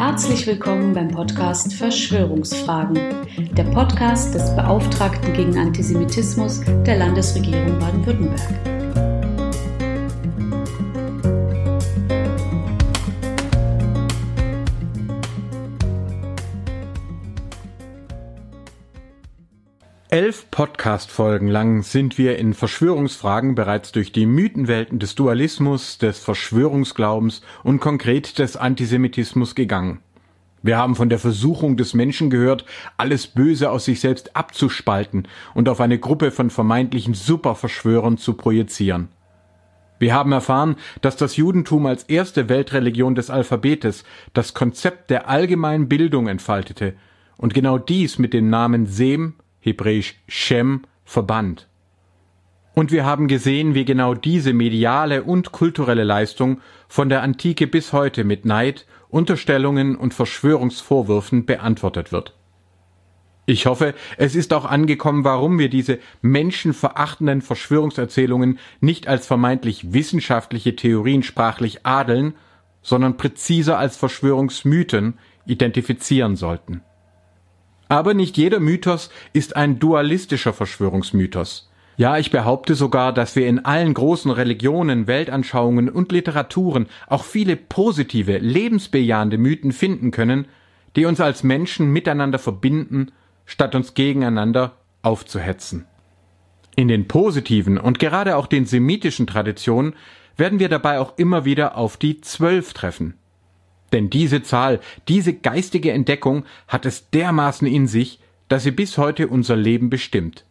Herzlich willkommen beim Podcast Verschwörungsfragen, der Podcast des Beauftragten gegen Antisemitismus der Landesregierung Baden-Württemberg. Elf Podcast-Folgen lang sind wir in Verschwörungsfragen bereits durch die Mythenwelten des Dualismus, des Verschwörungsglaubens und konkret des Antisemitismus gegangen. Wir haben von der Versuchung des Menschen gehört, alles Böse aus sich selbst abzuspalten und auf eine Gruppe von vermeintlichen Superverschwörern zu projizieren. Wir haben erfahren, dass das Judentum als erste Weltreligion des Alphabetes das Konzept der allgemeinen Bildung entfaltete und genau dies mit dem Namen Sem hebräisch Shem, verbannt. Und wir haben gesehen, wie genau diese mediale und kulturelle Leistung von der Antike bis heute mit Neid, Unterstellungen und Verschwörungsvorwürfen beantwortet wird. Ich hoffe, es ist auch angekommen, warum wir diese menschenverachtenden Verschwörungserzählungen nicht als vermeintlich wissenschaftliche Theorien sprachlich adeln, sondern präziser als Verschwörungsmythen identifizieren sollten. Aber nicht jeder Mythos ist ein dualistischer Verschwörungsmythos. Ja, ich behaupte sogar, dass wir in allen großen Religionen, Weltanschauungen und Literaturen auch viele positive, lebensbejahende Mythen finden können, die uns als Menschen miteinander verbinden, statt uns gegeneinander aufzuhetzen. In den positiven und gerade auch den semitischen Traditionen werden wir dabei auch immer wieder auf die Zwölf treffen. Denn diese Zahl, diese geistige Entdeckung hat es dermaßen in sich, dass sie bis heute unser Leben bestimmt.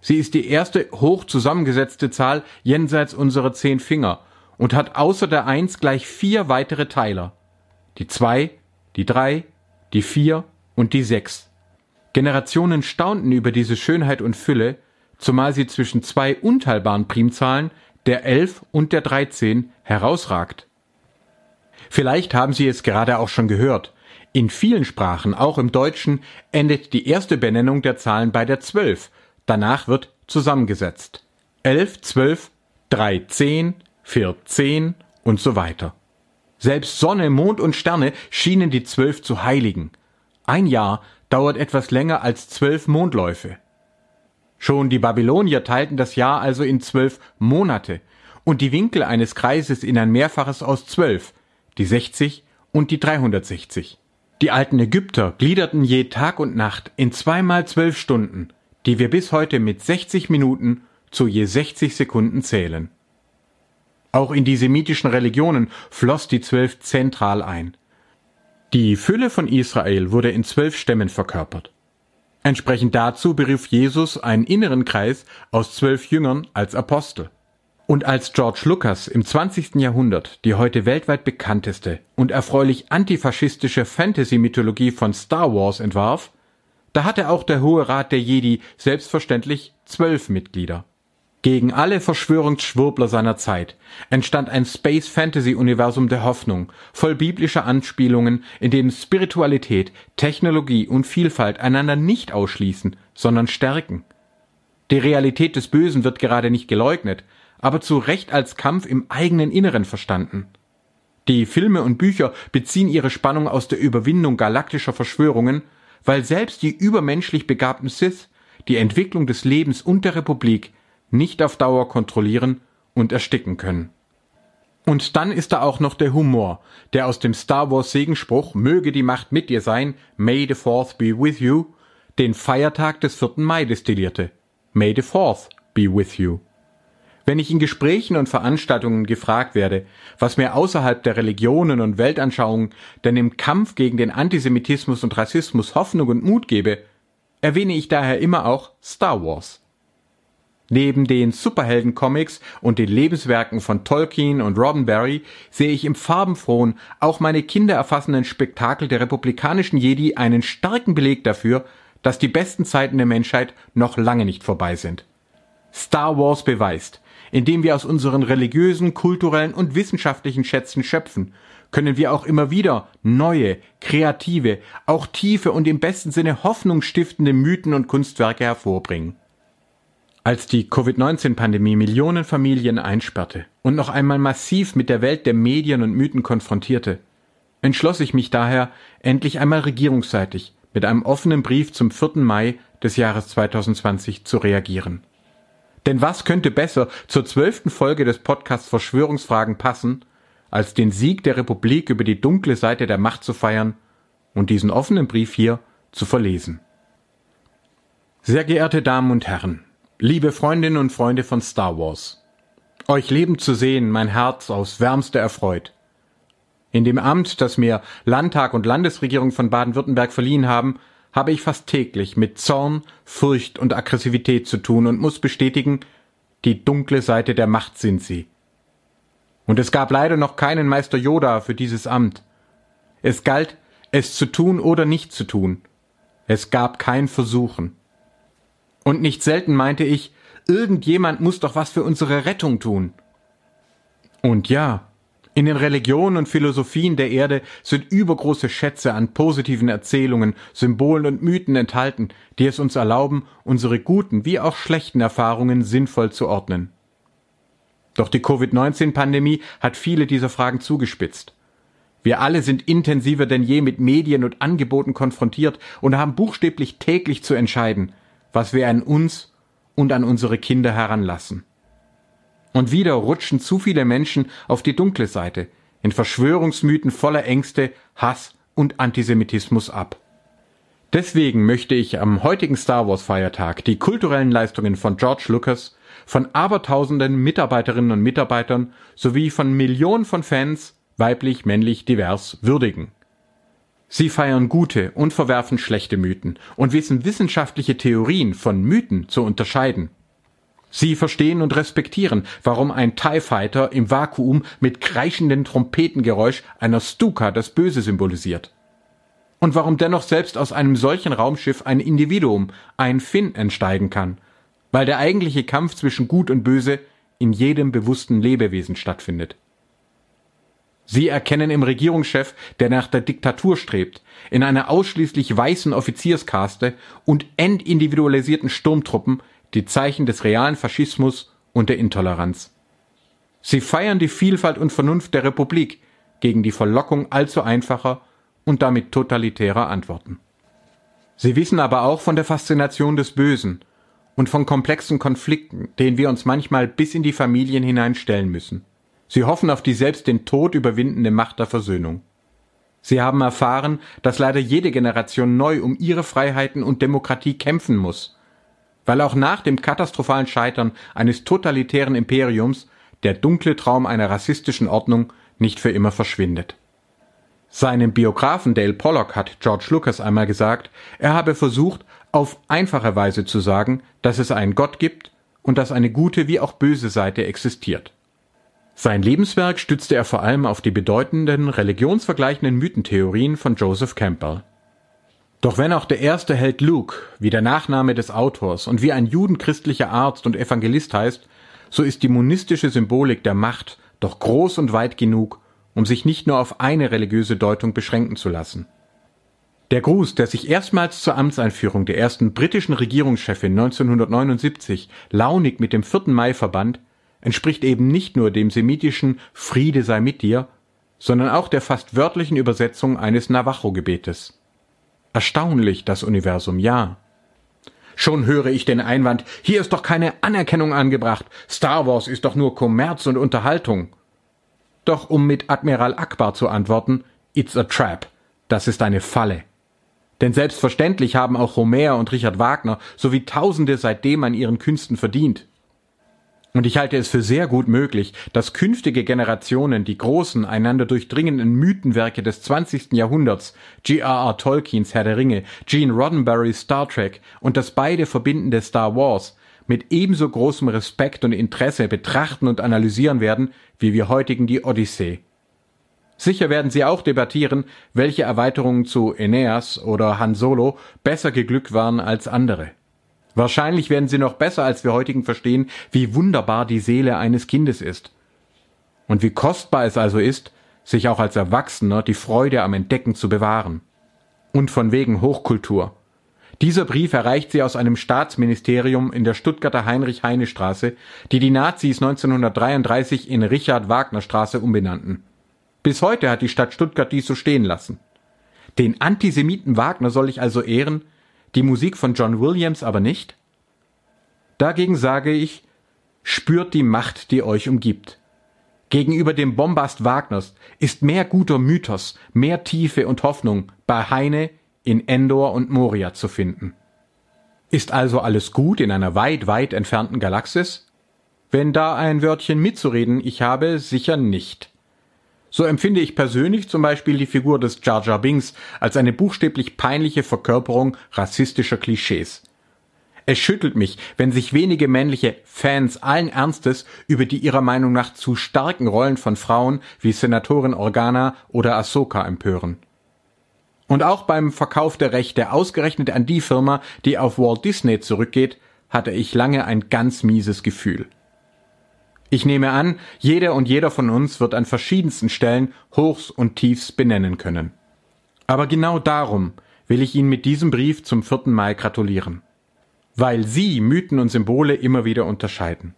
Sie ist die erste hoch zusammengesetzte Zahl jenseits unserer zehn Finger und hat außer der Eins gleich vier weitere Teiler. Die zwei, die drei, die vier und die sechs. Generationen staunten über diese Schönheit und Fülle, zumal sie zwischen zwei unteilbaren Primzahlen, der elf und der dreizehn, herausragt. Vielleicht haben Sie es gerade auch schon gehört. In vielen Sprachen, auch im Deutschen, endet die erste Benennung der Zahlen bei der 12. Danach wird zusammengesetzt. 11, 12, 3, 10, 4, 10 und so weiter. Selbst Sonne, Mond und Sterne schienen die Zwölf zu heiligen. Ein Jahr dauert etwas länger als zwölf Mondläufe. Schon die Babylonier teilten das Jahr also in zwölf Monate und die Winkel eines Kreises in ein Mehrfaches aus zwölf, die 60 und die 360. Die alten Ägypter gliederten je Tag und Nacht in zweimal zwölf Stunden, die wir bis heute mit 60 Minuten zu je 60 Sekunden zählen. Auch in die semitischen Religionen floss die Zwölf zentral ein. Die Fülle von Israel wurde in zwölf Stämmen verkörpert. Entsprechend dazu berief Jesus einen inneren Kreis aus zwölf Jüngern als Apostel. Und als George Lucas im 20. Jahrhundert die heute weltweit bekannteste und erfreulich antifaschistische Fantasy-Mythologie von Star Wars entwarf, da hatte auch der Hohe Rat der Jedi selbstverständlich zwölf Mitglieder. Gegen alle Verschwörungsschwurbler seiner Zeit entstand ein Space-Fantasy-Universum der Hoffnung, voll biblischer Anspielungen, in dem Spiritualität, Technologie und Vielfalt einander nicht ausschließen, sondern stärken. Die Realität des Bösen wird gerade nicht geleugnet, aber zu Recht als Kampf im eigenen Inneren verstanden. Die Filme und Bücher beziehen ihre Spannung aus der Überwindung galaktischer Verschwörungen, weil selbst die übermenschlich begabten Sith die Entwicklung des Lebens und der Republik nicht auf Dauer kontrollieren und ersticken können. Und dann ist da auch noch der Humor, der aus dem Star Wars Segenspruch Möge die Macht mit dir sein, May the Fourth be with you, den Feiertag des 4. Mai destillierte. May the Fourth be with you. Wenn ich in Gesprächen und Veranstaltungen gefragt werde, was mir außerhalb der Religionen und Weltanschauungen denn im Kampf gegen den Antisemitismus und Rassismus Hoffnung und Mut gebe, erwähne ich daher immer auch Star Wars. Neben den Superhelden-Comics und den Lebenswerken von Tolkien und Roddenberry sehe ich im farbenfrohen, auch meine Kinder erfassenden Spektakel der republikanischen Jedi einen starken Beleg dafür, dass die besten Zeiten der Menschheit noch lange nicht vorbei sind. Star Wars beweist, indem wir aus unseren religiösen, kulturellen und wissenschaftlichen Schätzen schöpfen, können wir auch immer wieder neue, kreative, auch tiefe und im besten Sinne hoffnungsstiftende Mythen und Kunstwerke hervorbringen. Als die Covid-19-Pandemie Millionen Familien einsperrte und noch einmal massiv mit der Welt der Medien und Mythen konfrontierte, entschloss ich mich daher, endlich einmal regierungsseitig mit einem offenen Brief zum 4. Mai des Jahres 2020 zu reagieren. Denn was könnte besser zur zwölften Folge des Podcasts Verschwörungsfragen passen, als den Sieg der Republik über die dunkle Seite der Macht zu feiern und diesen offenen Brief hier zu verlesen. Sehr geehrte Damen und Herren, liebe Freundinnen und Freunde von Star Wars, euch lebend zu sehen, mein Herz aus wärmster erfreut. In dem Amt, das mir Landtag und Landesregierung von Baden-Württemberg verliehen haben, habe ich fast täglich mit Zorn, Furcht und Aggressivität zu tun und muss bestätigen, die dunkle Seite der Macht sind sie. Und es gab leider noch keinen Meister Yoda für dieses Amt. Es galt, es zu tun oder nicht zu tun. Es gab kein Versuchen. Und nicht selten meinte ich, irgendjemand muss doch was für unsere Rettung tun. Und ja, in den Religionen und Philosophien der Erde sind übergroße Schätze an positiven Erzählungen, Symbolen und Mythen enthalten, die es uns erlauben, unsere guten wie auch schlechten Erfahrungen sinnvoll zu ordnen. Doch die Covid-19-Pandemie hat viele dieser Fragen zugespitzt. Wir alle sind intensiver denn je mit Medien und Angeboten konfrontiert und haben buchstäblich täglich zu entscheiden, was wir an uns und an unsere Kinder heranlassen. Und wieder rutschen zu viele Menschen auf die dunkle Seite, in Verschwörungsmythen voller Ängste, Hass und Antisemitismus ab. Deswegen möchte ich am heutigen Star Wars Feiertag die kulturellen Leistungen von George Lucas, von abertausenden Mitarbeiterinnen und Mitarbeitern sowie von Millionen von Fans, weiblich, männlich, divers, würdigen. Sie feiern gute und verwerfen schlechte Mythen und wissen wissenschaftliche Theorien von Mythen zu unterscheiden. Sie verstehen und respektieren, warum ein TIE Fighter im Vakuum mit kreischenden Trompetengeräusch einer Stuka das Böse symbolisiert. Und warum dennoch selbst aus einem solchen Raumschiff ein Individuum, ein Finn, entsteigen kann, weil der eigentliche Kampf zwischen Gut und Böse in jedem bewussten Lebewesen stattfindet. Sie erkennen im Regierungschef, der nach der Diktatur strebt, in einer ausschließlich weißen Offizierskaste und entindividualisierten Sturmtruppen die Zeichen des realen Faschismus und der Intoleranz. Sie feiern die Vielfalt und Vernunft der Republik gegen die Verlockung allzu einfacher und damit totalitärer Antworten. Sie wissen aber auch von der Faszination des Bösen und von komplexen Konflikten, denen wir uns manchmal bis in die Familien hineinstellen müssen. Sie hoffen auf die selbst den Tod überwindende Macht der Versöhnung. Sie haben erfahren, dass leider jede Generation neu um ihre Freiheiten und Demokratie kämpfen muss weil auch nach dem katastrophalen Scheitern eines totalitären Imperiums der dunkle Traum einer rassistischen Ordnung nicht für immer verschwindet. Seinem Biografen Dale Pollock hat George Lucas einmal gesagt, er habe versucht, auf einfache Weise zu sagen, dass es einen Gott gibt und dass eine gute wie auch böse Seite existiert. Sein Lebenswerk stützte er vor allem auf die bedeutenden religionsvergleichenden Mythentheorien von Joseph Campbell. Doch wenn auch der erste Held Luke, wie der Nachname des Autors und wie ein judenchristlicher Arzt und Evangelist heißt, so ist die monistische Symbolik der Macht doch groß und weit genug, um sich nicht nur auf eine religiöse Deutung beschränken zu lassen. Der Gruß, der sich erstmals zur Amtseinführung der ersten britischen Regierungschefin 1979 launig mit dem 4. Mai verband, entspricht eben nicht nur dem semitischen Friede sei mit dir, sondern auch der fast wörtlichen Übersetzung eines Navajo-Gebetes. Erstaunlich, das Universum, ja. Schon höre ich den Einwand, hier ist doch keine Anerkennung angebracht, Star Wars ist doch nur Kommerz und Unterhaltung. Doch um mit Admiral Akbar zu antworten, it's a trap, das ist eine Falle. Denn selbstverständlich haben auch Homer und Richard Wagner sowie Tausende seitdem an ihren Künsten verdient. Und ich halte es für sehr gut möglich, dass künftige Generationen die großen, einander durchdringenden Mythenwerke des 20. Jahrhunderts, G.R.R. Tolkiens Herr der Ringe, Gene Roddenberrys Star Trek und das beide verbindende Star Wars mit ebenso großem Respekt und Interesse betrachten und analysieren werden, wie wir heutigen die Odyssee. Sicher werden sie auch debattieren, welche Erweiterungen zu Aeneas oder Han Solo besser geglückt waren als andere. Wahrscheinlich werden sie noch besser als wir heutigen verstehen, wie wunderbar die Seele eines Kindes ist. Und wie kostbar es also ist, sich auch als Erwachsener die Freude am Entdecken zu bewahren. Und von wegen Hochkultur. Dieser Brief erreicht sie aus einem Staatsministerium in der Stuttgarter Heinrich-Heine-Straße, die die Nazis 1933 in Richard-Wagner-Straße umbenannten. Bis heute hat die Stadt Stuttgart dies so stehen lassen. Den Antisemiten Wagner soll ich also ehren, die Musik von John Williams aber nicht? Dagegen sage ich, spürt die Macht, die euch umgibt. Gegenüber dem Bombast Wagners ist mehr guter Mythos, mehr Tiefe und Hoffnung bei Heine, in Endor und Moria zu finden. Ist also alles gut in einer weit, weit entfernten Galaxis? Wenn da ein Wörtchen mitzureden ich habe, sicher nicht. So empfinde ich persönlich zum Beispiel die Figur des Jar Jar Binks als eine buchstäblich peinliche Verkörperung rassistischer Klischees. Es schüttelt mich, wenn sich wenige männliche Fans allen Ernstes über die ihrer Meinung nach zu starken Rollen von Frauen wie Senatorin Organa oder Ahsoka empören. Und auch beim Verkauf der Rechte ausgerechnet an die Firma, die auf Walt Disney zurückgeht, hatte ich lange ein ganz mieses Gefühl. Ich nehme an, jeder und jeder von uns wird an verschiedensten Stellen Hochs und Tiefs benennen können. Aber genau darum will ich Ihnen mit diesem Brief zum 4. Mai gratulieren. Weil Sie Mythen und Symbole immer wieder unterscheiden.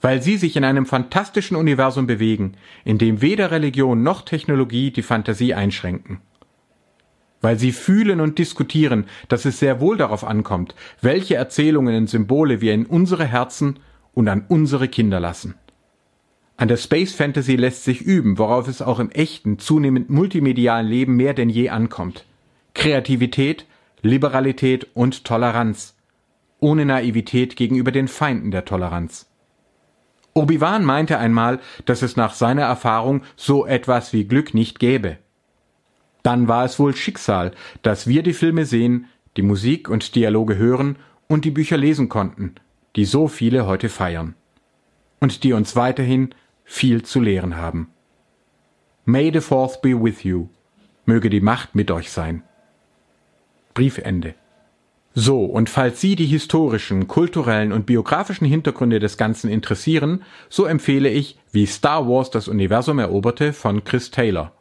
Weil Sie sich in einem fantastischen Universum bewegen, in dem weder Religion noch Technologie die Fantasie einschränken weil sie fühlen und diskutieren, dass es sehr wohl darauf ankommt, welche Erzählungen und Symbole wir in unsere Herzen und an unsere Kinder lassen. An der Space Fantasy lässt sich üben, worauf es auch im echten, zunehmend multimedialen Leben mehr denn je ankommt. Kreativität, Liberalität und Toleranz. Ohne Naivität gegenüber den Feinden der Toleranz. Obi-Wan meinte einmal, dass es nach seiner Erfahrung so etwas wie Glück nicht gäbe. Dann war es wohl Schicksal, dass wir die Filme sehen, die Musik und Dialoge hören und die Bücher lesen konnten, die so viele heute feiern. Und die uns weiterhin viel zu lehren haben. May the Fourth be with you. Möge die Macht mit euch sein. Briefende. So, und falls Sie die historischen, kulturellen und biografischen Hintergründe des Ganzen interessieren, so empfehle ich Wie Star Wars das Universum eroberte von Chris Taylor.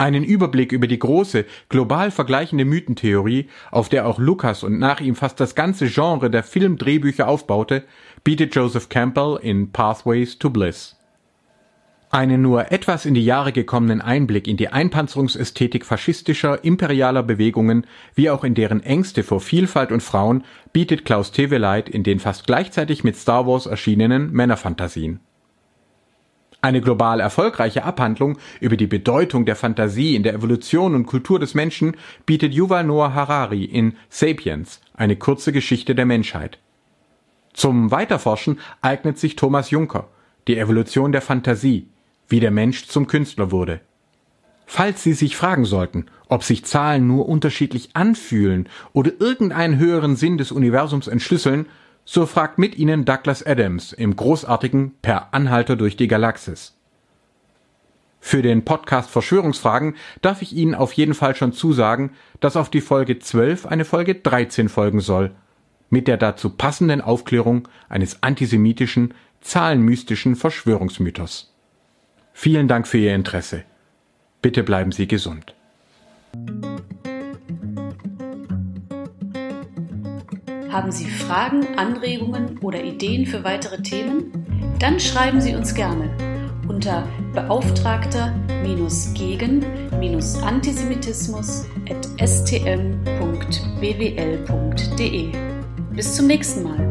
Einen Überblick über die große, global vergleichende Mythentheorie, auf der auch Lucas und nach ihm fast das ganze Genre der Filmdrehbücher aufbaute, bietet Joseph Campbell in Pathways to Bliss. Einen nur etwas in die Jahre gekommenen Einblick in die Einpanzerungsästhetik faschistischer, imperialer Bewegungen, wie auch in deren Ängste vor Vielfalt und Frauen, bietet Klaus Teweleit in den fast gleichzeitig mit Star Wars erschienenen Männerfantasien. Eine global erfolgreiche Abhandlung über die Bedeutung der Fantasie in der Evolution und Kultur des Menschen bietet Yuval Noah Harari in Sapiens, eine kurze Geschichte der Menschheit. Zum Weiterforschen eignet sich Thomas Juncker, die Evolution der Fantasie, wie der Mensch zum Künstler wurde. Falls Sie sich fragen sollten, ob sich Zahlen nur unterschiedlich anfühlen oder irgendeinen höheren Sinn des Universums entschlüsseln, so fragt mit ihnen Douglas Adams im großartigen Per Anhalter durch die Galaxis. Für den Podcast Verschwörungsfragen darf ich Ihnen auf jeden Fall schon zusagen, dass auf die Folge 12 eine Folge 13 folgen soll, mit der dazu passenden Aufklärung eines antisemitischen, zahlenmystischen Verschwörungsmythos. Vielen Dank für Ihr Interesse. Bitte bleiben Sie gesund. Haben Sie Fragen, Anregungen oder Ideen für weitere Themen? Dann schreiben Sie uns gerne unter beauftragter-gegen-antisemitismus.stm.bwl.de. Bis zum nächsten Mal.